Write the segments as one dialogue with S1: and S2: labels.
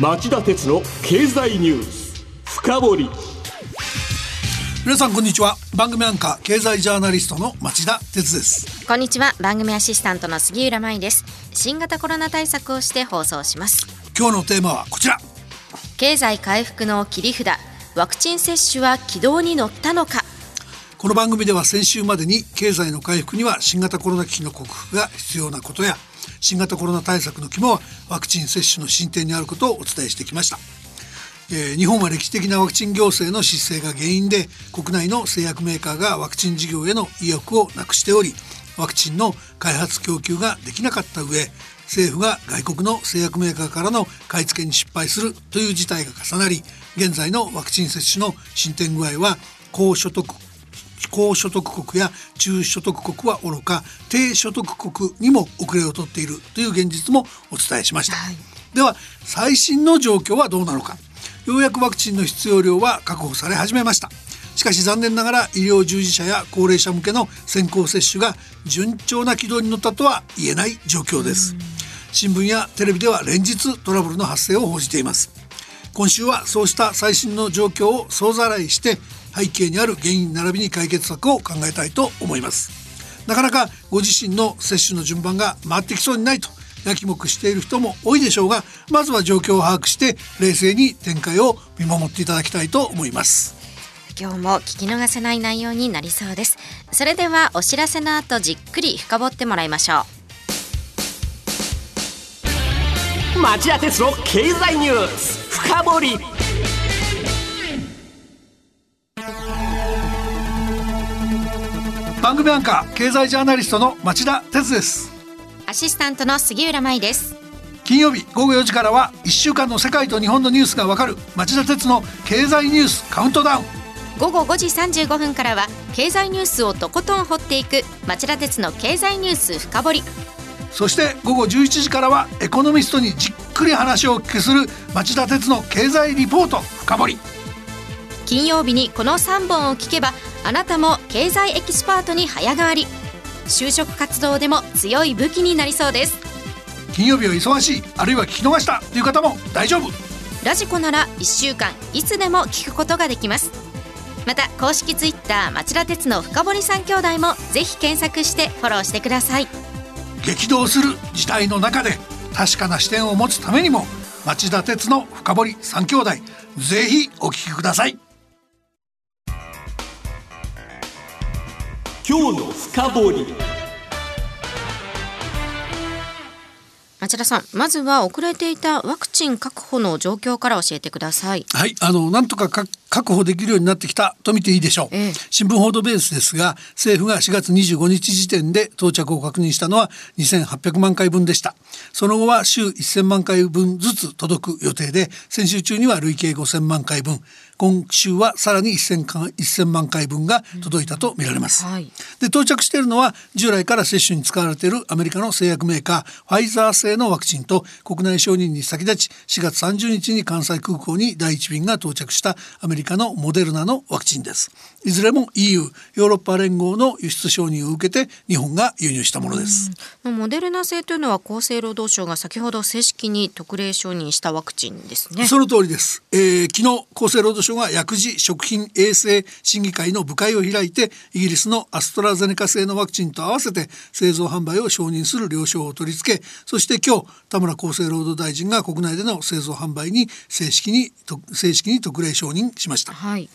S1: 町田鉄の経済ニュース。深掘り。
S2: 皆さんこんにちは。番組アンカー経済ジャーナリストの町田鉄です。
S3: こんにちは。番組アシスタントの杉浦舞です。新型コロナ対策をして放送します。
S2: 今日のテーマはこちら。
S3: 経済回復の切り札。ワクチン接種は軌道に乗ったのか
S2: この番組では先週までに経済の回復には新型コロナ危機の克服が必要なことや新型コロナ対策の肝はワクチン接種の進展にあることをお伝えしてきました。えー、日本は歴史的なワクチン行政の失勢が原因で国内の製薬メーカーがワクチン事業への意欲をなくしておりワクチンの開発供給ができなかった上政府が外国の製薬メーカーからの買い付けに失敗するという事態が重なり現在のワクチン接種の進展具合は高所得高所得国や中所得国はおろか低所得国にも遅れをとっているという現実もお伝えしました、はい、では最新の状況はどうなのか。ようやくワクチンの必要量は確保され始めました。しかし残念ながら医療従事者や高齢者向けの先行接種が順調な軌道に乗ったとは言えない状況です。新聞やテレビでは連日トラブルの発生を報じています今週はそうした最新の状況を総ざらいして背景にある原因並びに解決策を考えたいと思います。なかなかご自身の接種の順番が回ってきそうにないとやきもくしている人も多いでしょうがまずは状況を把握して冷静に展開を見守っていただきたいと思います。
S3: 今日も聞き逃せない内容になりそうです。それではお知らせの後じっくり深掘ってもらいましょ
S1: う。町田鉄の経済ニュース深掘り。
S2: 番組アンカー経済ジャーナリストの町田鉄です。
S3: アシスタントの杉浦舞です。
S2: 金曜日午後4時からは1週間の世界と日本のニュースがわかる町田鉄の経済ニュースカウントダウン。
S3: 午後5時35分からは経済ニュースをとことん掘っていく町田鉄の経済ニュース深掘り。
S2: そして午後11時からはエコノミストにじっくり話をお聞きする町田鉄の経済リポート深掘り。
S3: 金曜日にこの3本を聞けばあなたも経済エキスパートに早変わり。就職活動でも強い武器になりそうです。
S2: 金曜日は忙しいあるいは聞き逃したという方も大丈夫。
S3: ラジコなら1週間いつでも聞くことができます。また公式ツイッター町田鉄の深堀三兄弟もぜひ検索してフォローしてください。
S2: 激動する時代の中で確かな視点を持つためにも町田鉄の深堀三兄弟ぜひお聞きください。
S1: 今日の深掘り
S3: 町田さんまずは遅れていたワクチン確保の状況から教えてください。
S2: はいあのなんとか確保できるようになってきたと見ていいでしょう、ええ、新聞報道ベースですが政府が4月25日時点で到着を確認したのは2800万回分でした。その後は週1000万回分ずつ届く予定で先週中には累計5000万回分今週はさらに 1000, 1000万回分が届いたとみられます、うんはい、で到着しているのは従来から接種に使われているアメリカの製薬メーカーファイザー製のワクチンと国内承認に先立ち4月30日に関西空港に第1便が到着したアメリカのモデルナのワクチンです。いずれも EU ヨーロッパ連合の輸出承認を受けて日本が輸入したものです。
S3: モデルナ製というのは厚生労働省が先ほど正式に特例承認したワクチンですね。
S2: その通りです、えー、昨日厚生労働所が薬事食品衛生審議会の部会を開いてイギリスのアストラゼネカ製のワクチンと合わせて製造販売を承認する了承を取り付けそして今日田村厚生労働大臣が国内での製造販売に正式に正式に特例承認しました。はい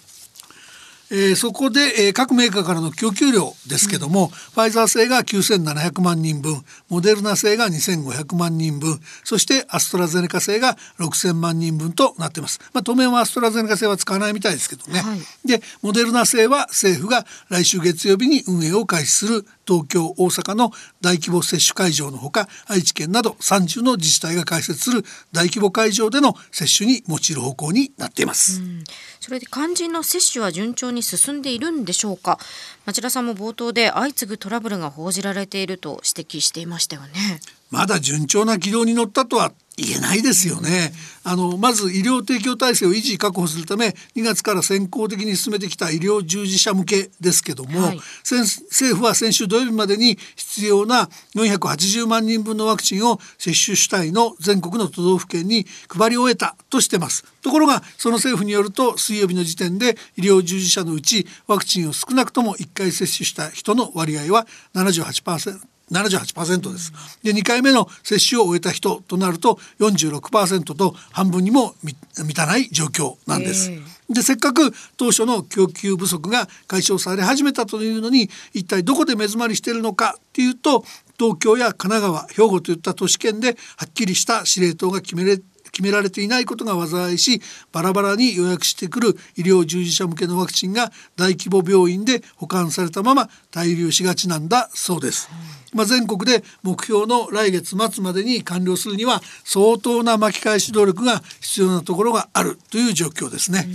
S2: えー、そこで、えー、各メーカーからの供給量ですけども、うん、ファイザー製が9700万人分モデルナ製が2500万人分そしてアストラゼネカ製が6000万人分となっています、まあ、当面はアストラゼネカ製は使わないみたいですけどね、はい、でモデルナ製は政府が来週月曜日に運営を開始する東京大阪の大規模接種会場のほか愛知県など30の自治体が開設する大規模会場での接種に用いる方向になっています。うん。
S3: それで肝心の接種は順調に進んでいるんでしょうか？町田さんも冒頭で相次ぐトラブルが報じられていると指摘していましたよね。
S2: まだ順調な軌道に乗ったとは言えないですよね。あのまず医療提供体制を維持確保するため2月から先行的に進めてきた医療従事者向けですけども、はい、政府は先週土曜日までに必要な480万人分のワクチンを接種主体の全国の都道府県に配り終えたとしてます。ところがその政府によると水曜日の時点で医療従事者のうちワクチンを少なくとも1回接種した人の割合は78%。78%です。で2回目の接種を終えた人となると46%と半分にも満たない状況なんです。でせっかく当初の供給不足が解消され始めたというのに一体どこで目詰まりしているのかっていうと東京や神奈川兵庫といった都市圏ではっきりした司令塔が決めれ決められていないことが災いしバラバラに予約してくる医療従事者向けのワクチンが大規模病院で保管されたまま滞留しがちなんだそうです。まあ、全国で目標の来月末までに完了するには相当な巻き返し努力が必要なところがあるという状況ですね。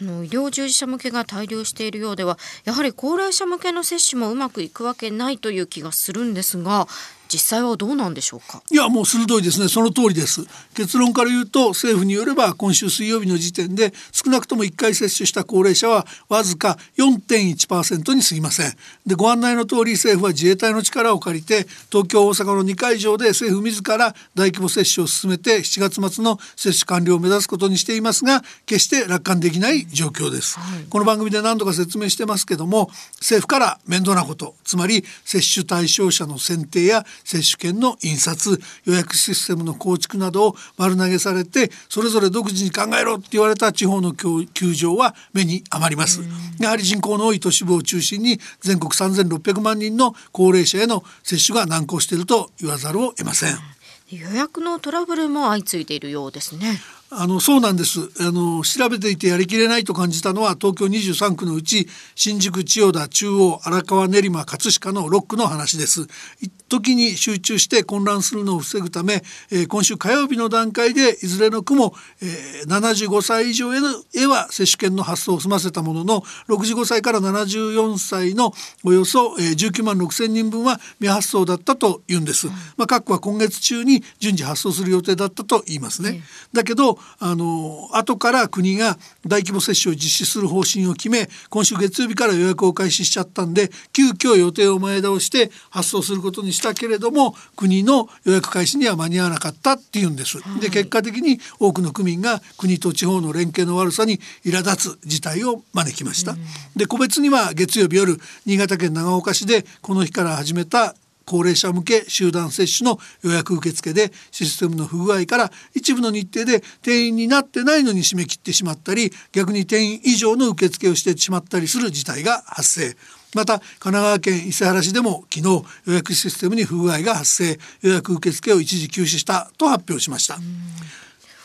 S3: あの医療従事者向けが大量しているようではやはり高齢者向けの接種もうまくいくわけないという気がするんですが実際はどうなんでしょうか？
S2: いやもう鋭いですね。その通りです。結論から言うと政府によれば今週水曜日の時点で少なくとも1回接種した高齢者はわずか4.1%に過ぎません。でご案内の通り政府は自衛隊の力を借りて東京大阪の2会場で政府自ら大規模接種を進めて7月末の接種完了を目指すことにしていますが決して楽観できない状況です、はい、この番組で何度か説明してますけども政府から面倒なことつまり接種対象者の選定や接種券の印刷予約システムの構築などを丸投げされてそれぞれ独自に考えろって言われた地方の球場は目に余ります。やはり人口の多い都市部を中心に全国3600万人の高齢者への接種が難航していると言わざるを得ません。
S3: 予約のトラブルも相次いでいるようですね。
S2: あのそうなんです。あの調べていてやりきれないと感じたのは東京23区のうち新宿千代田中央荒川練馬葛飾の6区の話です時に集中して混乱するのを防ぐため、えー、今週火曜日の段階でいずれの区も、えー、75歳以上へのへは接種券の発送を済ませたものの65歳から74歳のおよそ、えー、19万6千人分は未発送だったというんです。まあ、各区は今月中に順次発送する予定だったと言いますね。だけどあの後から国が大規模接種を実施する方針を決め今週月曜日から予約を開始しちゃったんで急遽予定を前倒して発送することにしたけれども国の予約開始には間に合わなかったっていうんです。で結果的に多くの区民が国と地方の連携の悪さに苛立つ事態を招きました。で個別には月曜日夜新潟県長岡市でこの日から始めた高齢者向け集団接種の予約受付でシステムの不具合から一部の日程で定員になってないのに締め切ってしまったり逆に定員以上の受付をしてしまったりする事態が発生また神奈川県伊勢原市でも昨日予約システムに不具合が発生予約受付を一時休止したと発表しました。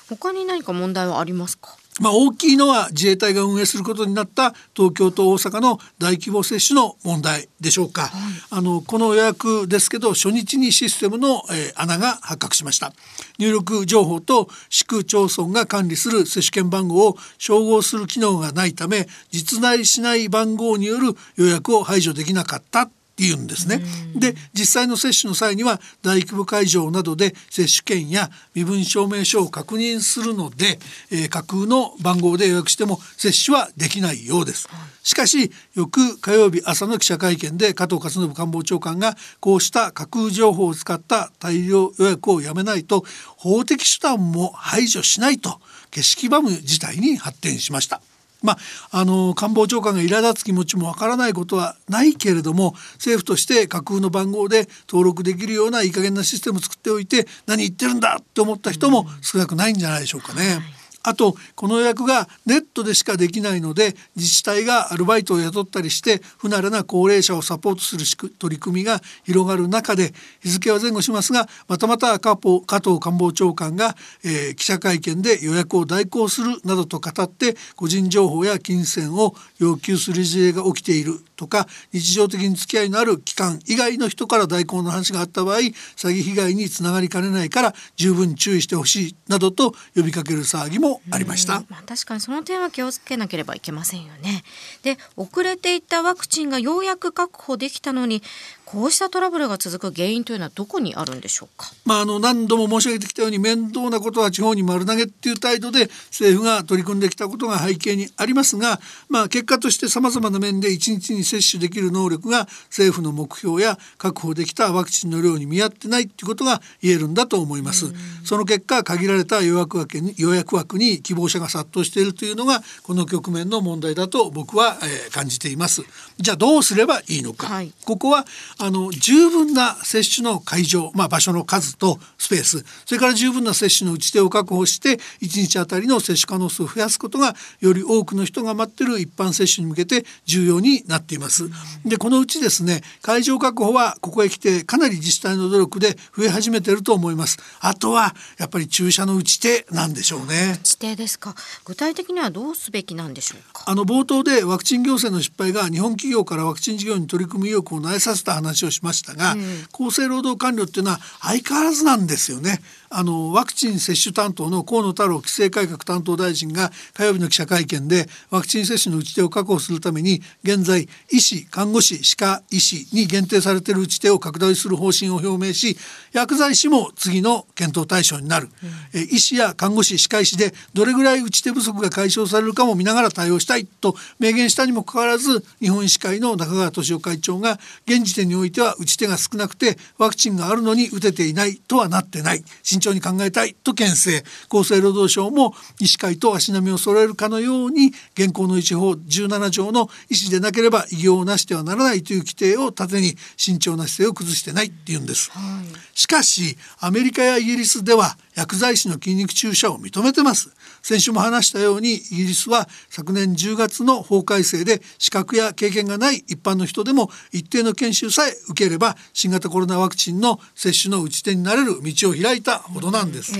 S3: 他に何か問題はありますか？
S2: まあ、大きいのは自衛隊が運営することになった東京と大阪の大規模接種の問題でしょうか、はい、あのこの予約ですけど初日にシステムの、えー、穴が発覚しました。入力情報と市区町村が管理する接種券番号を照合する機能がないため実在しない番号による予約を排除できなかった言うんですね。で実際の接種の際には大規模会場などで接種券や身分証明書を確認するので、えー、架空の番号で予約しても接種はできないようです。しかし翌火曜日朝の記者会見で加藤勝信官房長官がこうした架空情報を使った大量予約をやめないと法的手段も排除しないと景色ばむ事態に発展しました。まあ、あの官房長官が苛立つ気持ちもわからないことはないけれども政府として架空の番号で登録できるようないい加減なシステムを作っておいて何言ってるんだって思った人も少なくないんじゃないでしょうかね。はいあとこの予約がネットでしかできないので自治体がアルバイトを雇ったりして不慣れな高齢者をサポートする取り組みが広がる中で日付は前後しますがまたまた加藤官房長官が、えー、記者会見で予約を代行するなどと語って個人情報や金銭を要求する事例が起きているとか日常的に付き合いのある機関以外の人から代行の話があった場合詐欺被害につながりかねないから十分注意してほしいなどと呼びかける騒ぎもありました。
S3: まあ、確かにその点は気をつけなければいけませんよね。で遅れていたワクチンがようやく確保できたのにこうしたトラブルが続く原因というのはどこにあるんでしょうか？
S2: まあ、あの何度も申し上げてきたように面倒なことは地方に丸投げっていう態度で政府が取り組んできたことが背景にありますが、まあ、結果としてさまざまな面で1日に接種できる能力が政府の目標や確保できたワクチンの量に見合ってないっていうことが言えるんだと思います。その結果限られた予約枠に予約枠に希望者が殺到しているというのがこの局面の問題だと僕は、えー、感じています。じゃあどうすればいいのか、はい、ここはあの十分な接種の会場、まあ、場所の数とスペースそれから十分な接種の打ち手を確保して1日あたりの接種可能数を増やすことがより多くの人が待ってる一般接種に向けて重要になっています。でこのうちですね会場確保はここへ来てかなり自治体の努力で増え始めていると思います。あとはやっぱり注射の打ち手なんでしょうね。
S3: 打ち手ですか具体的にはどうすべきなんでしょうか
S2: あの冒頭でワクチン行政の失敗が日本企業からワクチン事業に取り組む意欲を苗させた話をしましたが、うん、厚生労働官僚っていうのは相変わらずなんですよね。あのワクチン接種担当の河野太郎規制改革担当大臣が火曜日の記者会見でワクチン接種の打ち手を確保するために現在医師看護師歯科医師に限定されている打ち手を拡大する方針を表明し薬剤師も次の検討対象になる、うん、え医師や看護師歯科医師でどれぐらい打ち手不足が解消されるかも見ながら対応したいと明言したにもかかわらず日本医師会の中川俊夫会長が現時点においては打ち手が少なくてワクチンがあるのに打てていないとはなってない重に考えたいと牽制。厚生労働省も医師会と足並みを揃えるかのように現行の医師法17条の医師でなければ医業をなしてはならないという規定を盾に慎重な姿勢を崩してないって言うんです、はい、しかしアメリカやイギリスでは薬剤師の筋肉注射を認めてます。先週も話したようにイギリスは昨年10月の法改正で資格や経験がない一般の人でも一定の研修さえ受ければ新型コロナワクチンの接種の打ち手になれる道を開いたほどなんです、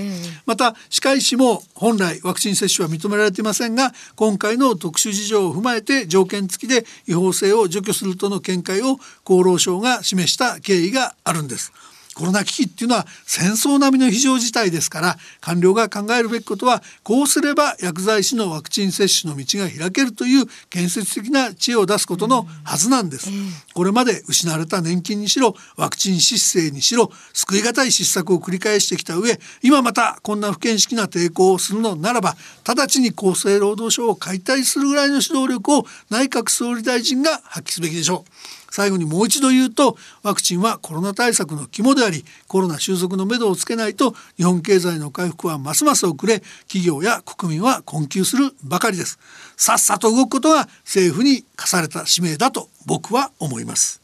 S2: また歯科医師も本来ワクチン接種は認められていませんが今回の特殊事情を踏まえて条件付きで違法性を除去するとの見解を厚労省が示した経緯があるんですコロナ危機っていうのは戦争並みの非常事態ですから官僚が考えるべきことはこうすれば薬剤師のワクチン接種の道が開けるという建設的な知恵を出すことのはずなんです。これまで失われた年金にしろワクチン失勢にしろ救い難い失策を繰り返してきた上今またこんな不見識な抵抗をするのならば直ちに厚生労働省を解体するぐらいの指導力を内閣総理大臣が発揮すべきでしょう。最後にもう一度言うとワクチンはコロナ対策の肝でありコロナ収束のめどをつけないと日本経済の回復はますます遅れ企業や国民は困窮するばかりです。さっさと動くことが政府に課された使命だと僕は思います。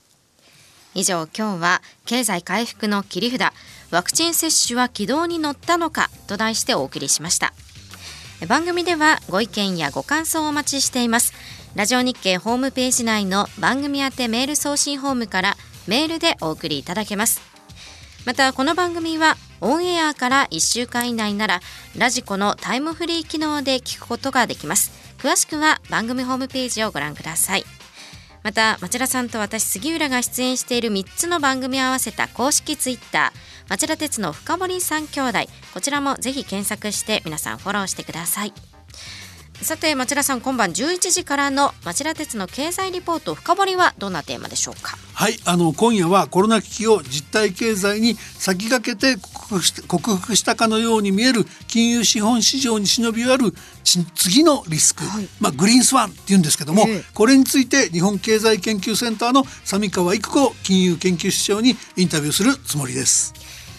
S3: 以上今日は経済回復の切り札ワクチン接種は軌道に乗ったのかと題してお送りしました。番組ではご意見やご感想をお待ちしています。ラジオ日経ホームページ内の番組宛てメール送信ホームからメールでお送りいただけます。またこの番組はオンエアから1週間以内ならラジコのタイムフリー機能で聞くことができます。詳しくは番組ホームページをご覧ください。また町田さんと私杉浦が出演している3つの番組を合わせた公式ツイッター町田鉄の深堀三兄弟こちらもぜひ検索して皆さんフォローしてください。さて町田さん今晩11時からの町田鉄の経済リポート深掘りはどんなテーマでしょうか？
S2: はいあの今夜はコロナ危機を実体経済に先駆けて克服したかのように見える金融資本市場に忍び寄る次のリスク、はい、まあ、グリーンスワンっていうんですけども、えー、これについて日本経済研究センターの三川育子金融研究室長にインタビューするつもりです。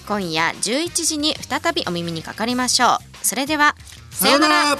S3: 今夜11時に再びお耳にかかりましょう。それではさようなら